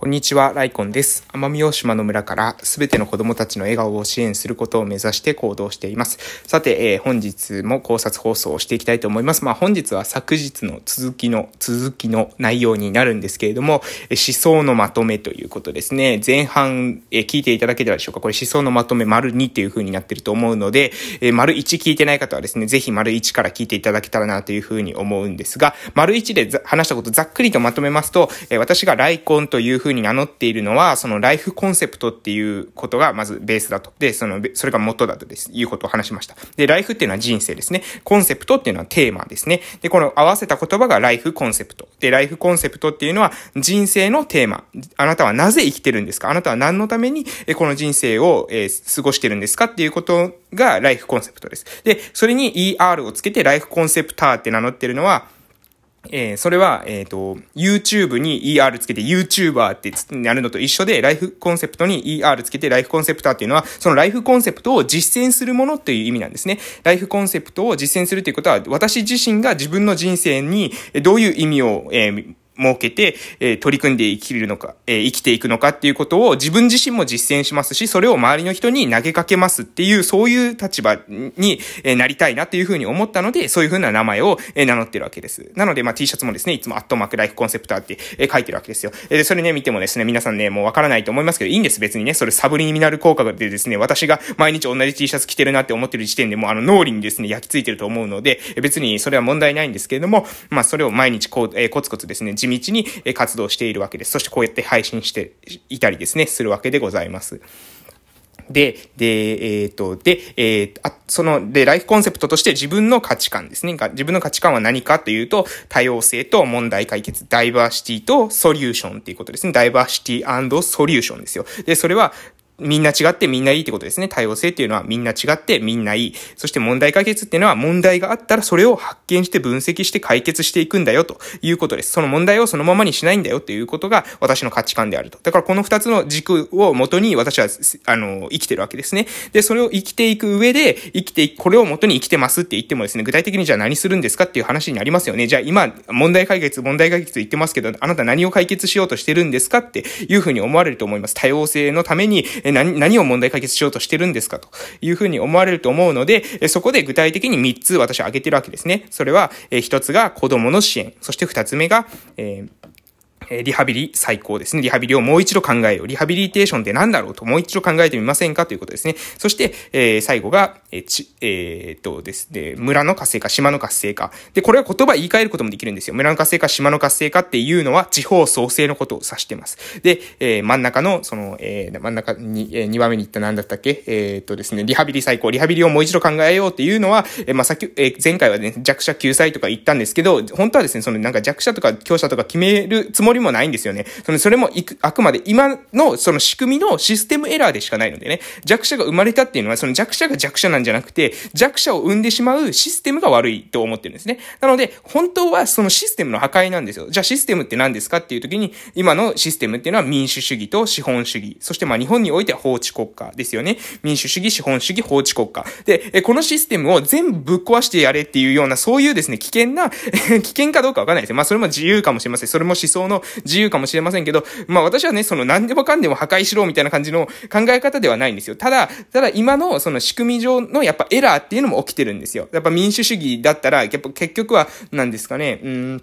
こんにちは、ライコンです。奄美大島の村からすべての子供たちの笑顔を支援することを目指して行動しています。さて、えー、本日も考察放送をしていきたいと思います。まあ本日は昨日の続きの、続きの内容になるんですけれども、思想のまとめということですね。前半、えー、聞いていただけたでしょうかこれ思想のまとめ丸2っていう風になってると思うので、えー、丸1聞いてない方はですね、ぜひ丸1から聞いていただけたらなという風に思うんですが、丸1で話したことざっくりとまとめますと、え私がライコンという風風に名乗っているのは、そのライフコンセプトっていうことがまずベースだと。で、その、それが元だとです、いうことを話しました。で、ライフっていうのは人生ですね。コンセプトっていうのはテーマですね。で、この合わせた言葉がライフコンセプト。で、ライフコンセプトっていうのは人生のテーマ。あなたはなぜ生きてるんですか？あなたは何のためにこの人生を、え、過ごしてるんですかっていうことがライフコンセプトです。で、それに ER をつけてライフコンセプターって名乗ってるのは、えー、それは、えっ、ー、と、YouTube に ER つけて YouTuber ってやるのと一緒で、ライフコンセプトに ER つけてライフコンセプターっていうのは、そのライフコンセプトを実践するものっていう意味なんですね。ライフコンセプトを実践するっていうことは、私自身が自分の人生にどういう意味を、えー設けて、えー、取り組んで生きるのか、えー、生きていくのかっていうことを自分自身も実践しますし、それを周りの人に投げかけますっていう、そういう立場に、え、なりたいなっていうふうに思ったので、そういうふうな名前を、え、名乗ってるわけです。なので、まあ、T シャツもですね、いつもアットマークライフコンセプターって、え、書いてるわけですよ。え、それね、見てもですね、皆さんね、もうわからないと思いますけど、いいんです、別にね。それサブリミナル効果でですね、私が毎日同じ T シャツ着てるなって思ってる時点でもうあの脳裏にですね、焼き付いてると思うので、別にそれは問題ないんですけれども、まあ、それを毎日こう、えー、コツコツですね、道に、活動しているわけです。そしてこうやって配信していたりですね、するわけでございます。で、で、えっ、と、で、えー、あ、その、で、ライフコンセプトとして自分の価値観ですね。自分の価値観は何かというと、多様性と問題解決、ダイバーシティとソリューションっていうことですね。ダイバーシティソリューションですよ。で、それは、みんな違ってみんないいってことですね。多様性っていうのはみんな違ってみんないい。そして問題解決っていうのは問題があったらそれを発見して分析して解決していくんだよということです。その問題をそのままにしないんだよっていうことが私の価値観であると。だからこの二つの軸を元に私は、あの、生きてるわけですね。で、それを生きていく上で、生きてこれを元に生きてますって言ってもですね、具体的にじゃあ何するんですかっていう話になりますよね。じゃあ今、問題解決、問題解決言ってますけど、あなた何を解決しようとしてるんですかっていうふうに思われると思います。多様性のために、何、何を問題解決しようとしてるんですかというふうに思われると思うので、そこで具体的に3つ私は挙げてるわけですね。それは、1つが子供の支援、そして2つ目が、えーえリハビリ最高ですね。リハビリをもう一度考えよう。リハビリテーションって何だろうともう一度考えてみませんかということですね。そして、えー、最後が、えー、ち、えー、っとですね、村の活性化、島の活性化。で、これは言葉言い換えることもできるんですよ。村の活性化、島の活性化っていうのは地方創生のことを指してます。で、え、真ん中の、その、え、真ん中に、え、2番目に言った何だったっけ？え、っとですね、リハビリ最高、リハビリをもう一度考えようっていうのは、え、まあ、さっき、え、前回はね、弱者救済とか言ったんですけど、本当はですね、そのなんか弱者とか強者とか決めるつもりもないんですよね。その、それもいく、あくまで今のその仕組みのシステムエラーでしかないのでね、弱者が生まれたっていうのは、その弱者が弱者なんじゃなくて、弱者を生んでしまうシステムが悪いと思ってるんですね。なので、本当はそのシステムの破壊なんですよ。じゃあシステムって何ですかっていう時に、今のシステムっていうのは民主主義と資本主義。そしてまあ日本においては法治国家ですよね。民主主義、資本主義、法治国家。で、このシステムを全部ぶっ壊してやれっていうような、そういうですね、危険な 危険かどうかわかんないですよ。まあそれも自由かもしれません。それも思想の自由かもしれませんけど、まあ私はね、その何でもかんでも破壊しろみたいな感じの考え方ではないんですよ。ただ、ただ今のその仕組み上のやっぱエラーっていうのも起きてるんですよ。やっぱ民主主義だったら、やっぱ結局は、何ですかね、うん、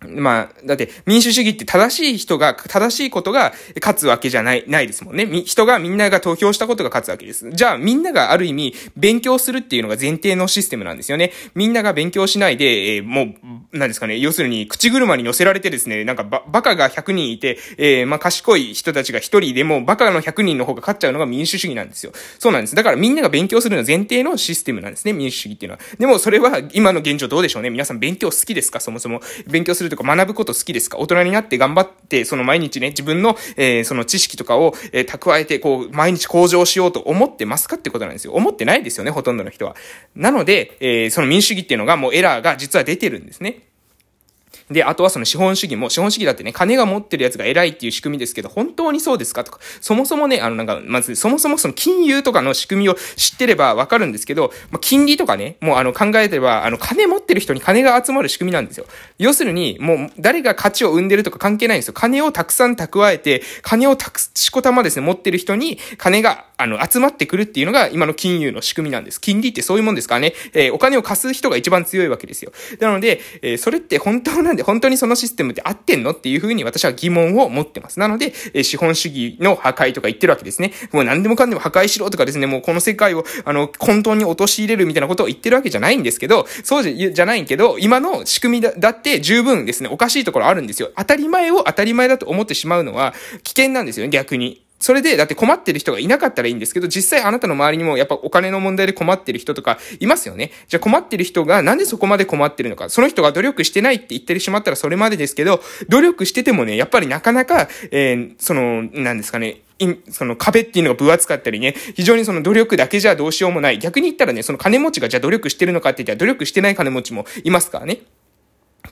まあ、だって民主主義って正しい人が、正しいことが勝つわけじゃない、ないですもんね。人がみんなが投票したことが勝つわけです。じゃあみんながある意味勉強するっていうのが前提のシステムなんですよね。みんなが勉強しないで、えー、もう、なんですかね、要するに口車に乗せられてですね、なんかババカが100人いて、えー、まあ賢い人たちが1人でもバカの100人の方が勝っちゃうのが民主主義なんですよ。そうなんです。だからみんなが勉強するの前提のシステムなんですね、民主主義っていうのは。でもそれは今の現状どうでしょうね。皆さん勉強好きですか？そもそも。勉強するとか学ぶこと好きですか？大人になって頑張って、その毎日ね、自分の、えー、その知識とかを、えー、蓄えて、こう、毎日向上しようと思ってますかってことなんですよ。思ってないですよね、ほとんどの人は。なので、えー、その民主主義っていうのがもうエラーが実は出てるんですね。で、あとはその資本主義も、資本主義だってね、金が持ってるやつが偉いっていう仕組みですけど、本当にそうですかとか、そもそもね、あのなんか、まず、そもそもその金融とかの仕組みを知ってればわかるんですけど、まあ、金利とかね、もうあの考えてれば、あの金持ってる人に金が集まる仕組みなんですよ。要するに、もう誰が価値を生んでるとか関係ないんですよ。金をたくさん蓄えて、金をたく、しこたまですね、持ってる人に金が、あの、集まってくるっていうのが今の金融の仕組みなんです。金利ってそういうもんですからね、えー、お金を貸す人が一番強いわけですよ。なので、えー、それって本当なんで、本当にそのシステムって合ってんのっていうふうに私は疑問を持ってます。なので、え、資本主義の破壊とか言ってるわけですね。もう何でもかんでも破壊しろとかですね、もうこの世界を、あの、混沌に陥れるみたいなことを言ってるわけじゃないんですけど、そうじゃ、じゃないけど、今の仕組みだだって十分ですね、おかしいところあるんですよ。当たり前を当たり前だと思ってしまうのは危険なんですよね、逆に。それで、だって困ってる人がいなかったらいいんですけど、実際あなたの周りにもやっぱお金の問題で困ってる人とかいますよね。じゃあ困ってる人がなんでそこまで困ってるのか。その人が努力してないって言ってしまったらそれまでですけど、努力しててもね、やっぱりなかなか、えー、その、なんですかね、その壁っていうのが分厚かったりね、非常にその努力だけじゃどうしようもない。逆に言ったらね、その金持ちがじゃあ努力してるのかって言ったら努力してない金持ちもいますからね。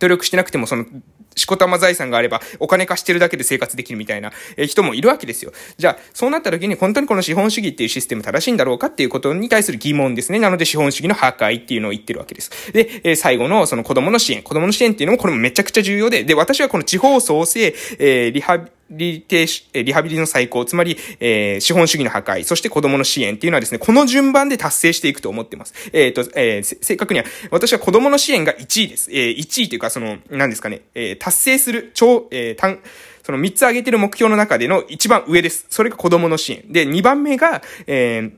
努力してなくてもそのしこたま財産があれば、お金貸してるだけで生活できるみたいな、え人もいるわけですよ。じゃあ、そうなった時に本当にこの資本主義っていうシステム正しいんだろうかっていうことに対する疑問ですね。なので資本主義の破壊っていうのを言ってるわけです。で、え最後のその子供の支援。子供の支援っていうのもこれもめちゃくちゃ重要で、で、私はこの地方創生、えー、リハビ、リテリハビリの再興、つまり、えー、資本主義の破壊、そして子供の支援っていうのはですね、この順番で達成していくと思ってます。えっ、ー、と、えー、正確には、私は子供の支援が1位です。えー、1位というか、その、何ですかね、えー、達成する、超、えー、単、その3つ挙げてる目標の中での一番上です。それが子供の支援。で、2番目が、えー、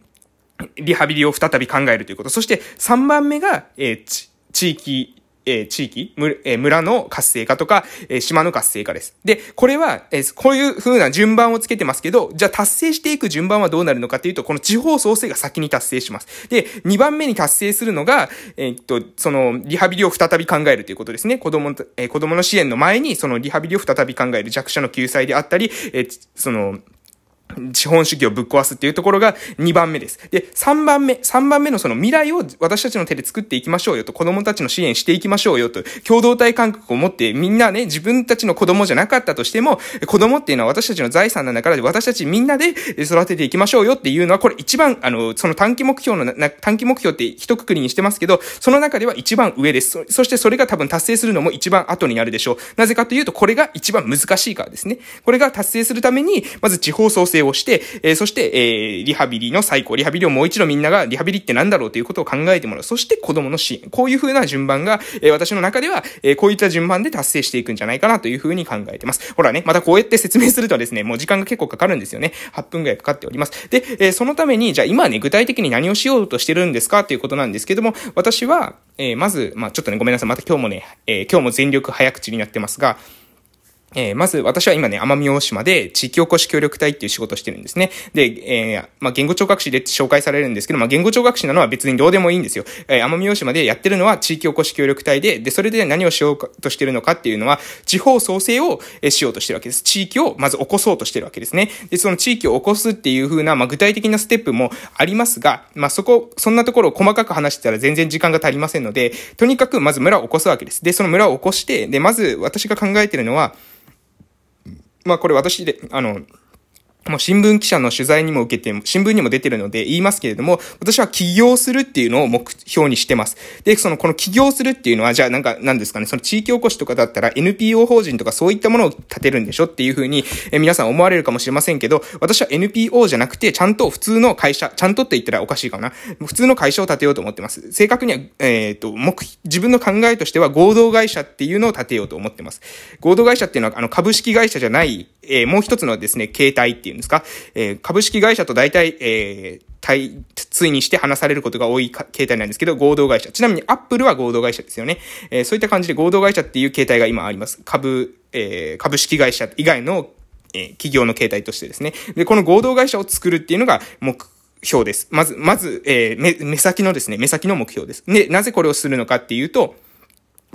リハビリを再び考えるということ。そして3番目が、えー、地域えー、地域、えー、村の活性化とか、えー、島の活性化です。で、これは、え、こういう風な順番をつけてますけど、じゃあ達成していく順番はどうなるのかっていうと、この地方創生が先に達成します。で、2番目に達成するのが、え、っと、その、リハビリを再び考えるということですね。子供、え、子供の支援の前に、そのリハビリを再び考える弱者の救済であったり、え、その、資本主義をぶっ壊すっていうところが2番目です。で、3番目、3番目のその未来を私たちの手で作っていきましょうよと、子供たちの支援していきましょうよと、共同体感覚を持ってみんなね、自分たちの子供じゃなかったとしても、子供っていうのは私たちの財産なんだから、私たちみんなで育てていきましょうよっていうのは、これ一番、あの、その短期目標のな、短期目標って一括りにしてますけど、その中では一番上です。そそしてそれが多分達成するのも一番後になるでしょう。なぜかというと、これが一番難しいからですね。これが達成するために、まず地方創生ををして、えー、そして、えー、リハビリの最高、リハビリをもう一度みんながリハビリって何だろうということを考えてもらう。そして子供の支援。こういう風な順番が、えー、私の中では、えー、こういった順番で達成していくんじゃないかなという風に考えてます。ほらね、またこうやって説明するとですね、もう時間が結構かかるんですよね。8分ぐらいかかっております。で、えー、そのために、じゃあ今ね、具体的に何をしようとしてるんですかっていうことなんですけども、私は、えー、まず、まあちょっとね、ごめんなさい。また今日もね、えー、今日も全力早口になってますが、えー、まず、私は今ね、奄美大島で地域おこし協力隊っていう仕事をしてるんですね。で、えー、まあ、言語聴覚士で紹介されるんですけど、まあ、言語聴覚士なのは別にどうでもいいんですよ。えー、奄美大島でやってるのは地域おこし協力隊で、で、それで何をしようとしてるのかっていうのは、地方創生をしようとしてるわけです。地域をまず起こそうとしてるわけですね。で、その地域を起こすっていう風な、まあ、具体的なステップもありますが、まあ、そこ、そんなところを細かく話してたら全然時間が足りませんので、とにかくまず村を起こすわけです。で、その村を起こして、で、まず私が考えてるのは、まあこれ私で、あの、もう新聞記者の取材にも受けて、新聞にも出てるので言いますけれども、私は起業するっていうのを目標にしてます。で、その、この起業するっていうのは、じゃあなんか、なんですかね、その地域おこしとかだったら NPO 法人とかそういったものを立てるんでしょ？っていうふうに、え皆さん思われるかもしれませんけど、私は NPO じゃなくて、ちゃんと普通の会社、ちゃんとって言ったらおかしいかな？普通の会社を立てようと思ってます。正確には、えっ、ー、と、目、自分の考えとしては合同会社っていうのを立てようと思ってます。合同会社っていうのは、あの、株式会社じゃない、えー、もう一つのですね、形態っていうんですか、えー、株式会社と大体、えー、対、対にして話されることが多い形態なんですけど、合同会社。ちなみに、アップルは合同会社ですよね。えー、そういった感じで合同会社っていう形態が今あります。株、えー、株式会社以外の、えー、企業の形態としてですね。で、この合同会社を作るっていうのが目標です。まず、まず、えー、目、目先のですね、目先の目標です。で、なぜこれをするのかっていうと、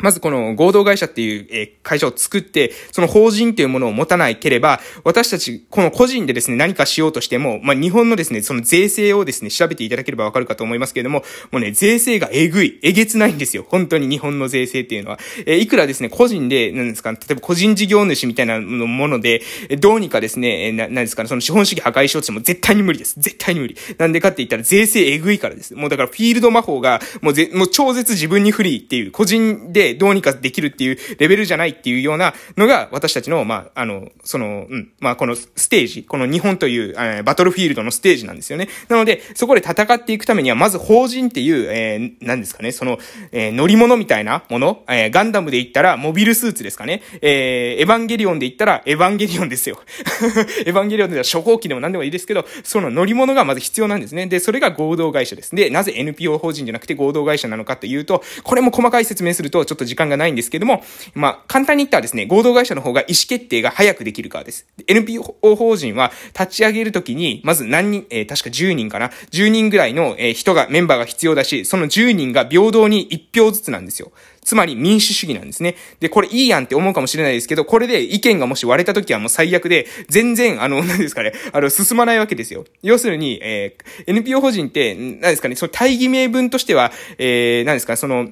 まずこの合同会社っていう、会社を作って、その法人っていうものを持たないければ、私たち、この個人でですね、何かしようとしても、まあ、日本のですね、その税制をですね、調べていただければわかるかと思いますけれども、もうね、税制がえぐい、えげつないんですよ。本当に日本の税制っていうのは。えいくらですね、個人で、なんですか、例えば個人事業主みたいなもので、どうにかですね、えな、なんですかね、その資本主義破壊しようとしても絶対に無理です。絶対に無理。なんでかって言ったら税制えぐいからです。もうだからフィールド魔法が、もうぜ、もう超絶自分に不利っていう、個人でどうにかできるっていうレベルじゃないっていうようなのが、私たちの、まあ、あの、その、うん、まあ、このステージ、この日本という、えー、バトルフィールドのステージなんですよね。なので、そこで戦っていくためには、まず法人っていう、えー、何ですかね、その、えー、乗り物みたいなもの、えー、ガンダムで言ったら、モビルスーツですかね。えー、エヴァンゲリオンで言ったら、エヴァンゲリオンですよ。エヴァンゲリオンでは初号機でも何でもいいですけど、その乗り物がまず必要なんですね。で、それが合同会社です。で、なぜ NPO 法人じゃなくて合同会社なのかというと、これも細かい説明するとちょっと時間がないんですけども、まあ、簡単に言ったらですね、合同会社の方が意思決定が早くできるからです。NPO 法人は立ち上げるときに、まず何人、えー、確か10人かな ?10 人ぐらいの、えー、人が、メンバーが必要だし、その10人が平等に1票ずつなんですよ。つまり民主主義なんですね。で、これいいやんって思うかもしれないですけど、これで意見がもし割れた時はもう最悪で、全然、あの、何ですかね、あの、進まないわけですよ。要するに、えー、NPO 法人って、何ですかね、その大義名分としては、えー、何ですか、その、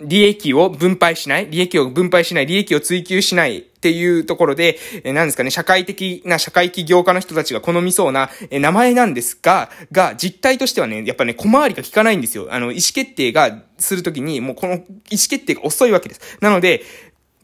利益を分配しない、利益を分配しない、利益を追求しないっていうところで、え何ですかね、社会的な社会起業家の人たちが好みそうな、え名前なんですが、が、実態としてはね、やっぱね、小回りが効かないんですよ。あの、意思決定がするときに、もうこの意思決定が遅いわけです。なので、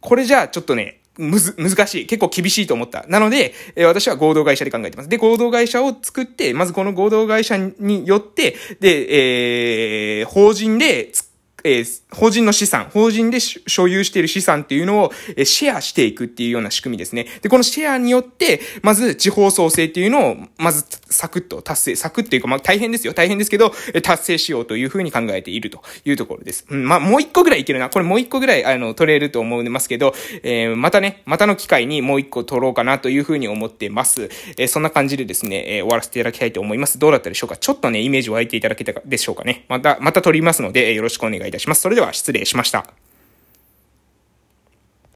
これじゃあちょっとね、むず、難しい。結構厳しいと思った。なので、えー、私は合同会社で考えてます。で、合同会社を作って、まずこの合同会社によって、で、えー、法人で作えー、法人の資産、法人で所有している資産っていうのを、えー、シェアしていくっていうような仕組みですね。で、このシェアによって、まず地方創生っていうのを、まずサクッと達成、サクッっていうか、まあ大変ですよ。大変ですけど、え、達成しようというふうに考えているというところです。うん、まあもう一個ぐらいいけるな。これもう一個ぐらい、あの、取れると思いますけど、えー、またね、またの機会にもう一個取ろうかなというふうに思ってます。えー、そんな感じでですね、えー、終わらせていただきたいと思います。どうだったでしょうか？ちょっとね、イメージ湧いていただけたでしょうかね。また、また取りますのでえ、よろしくお願いいたします。それでは失礼しました。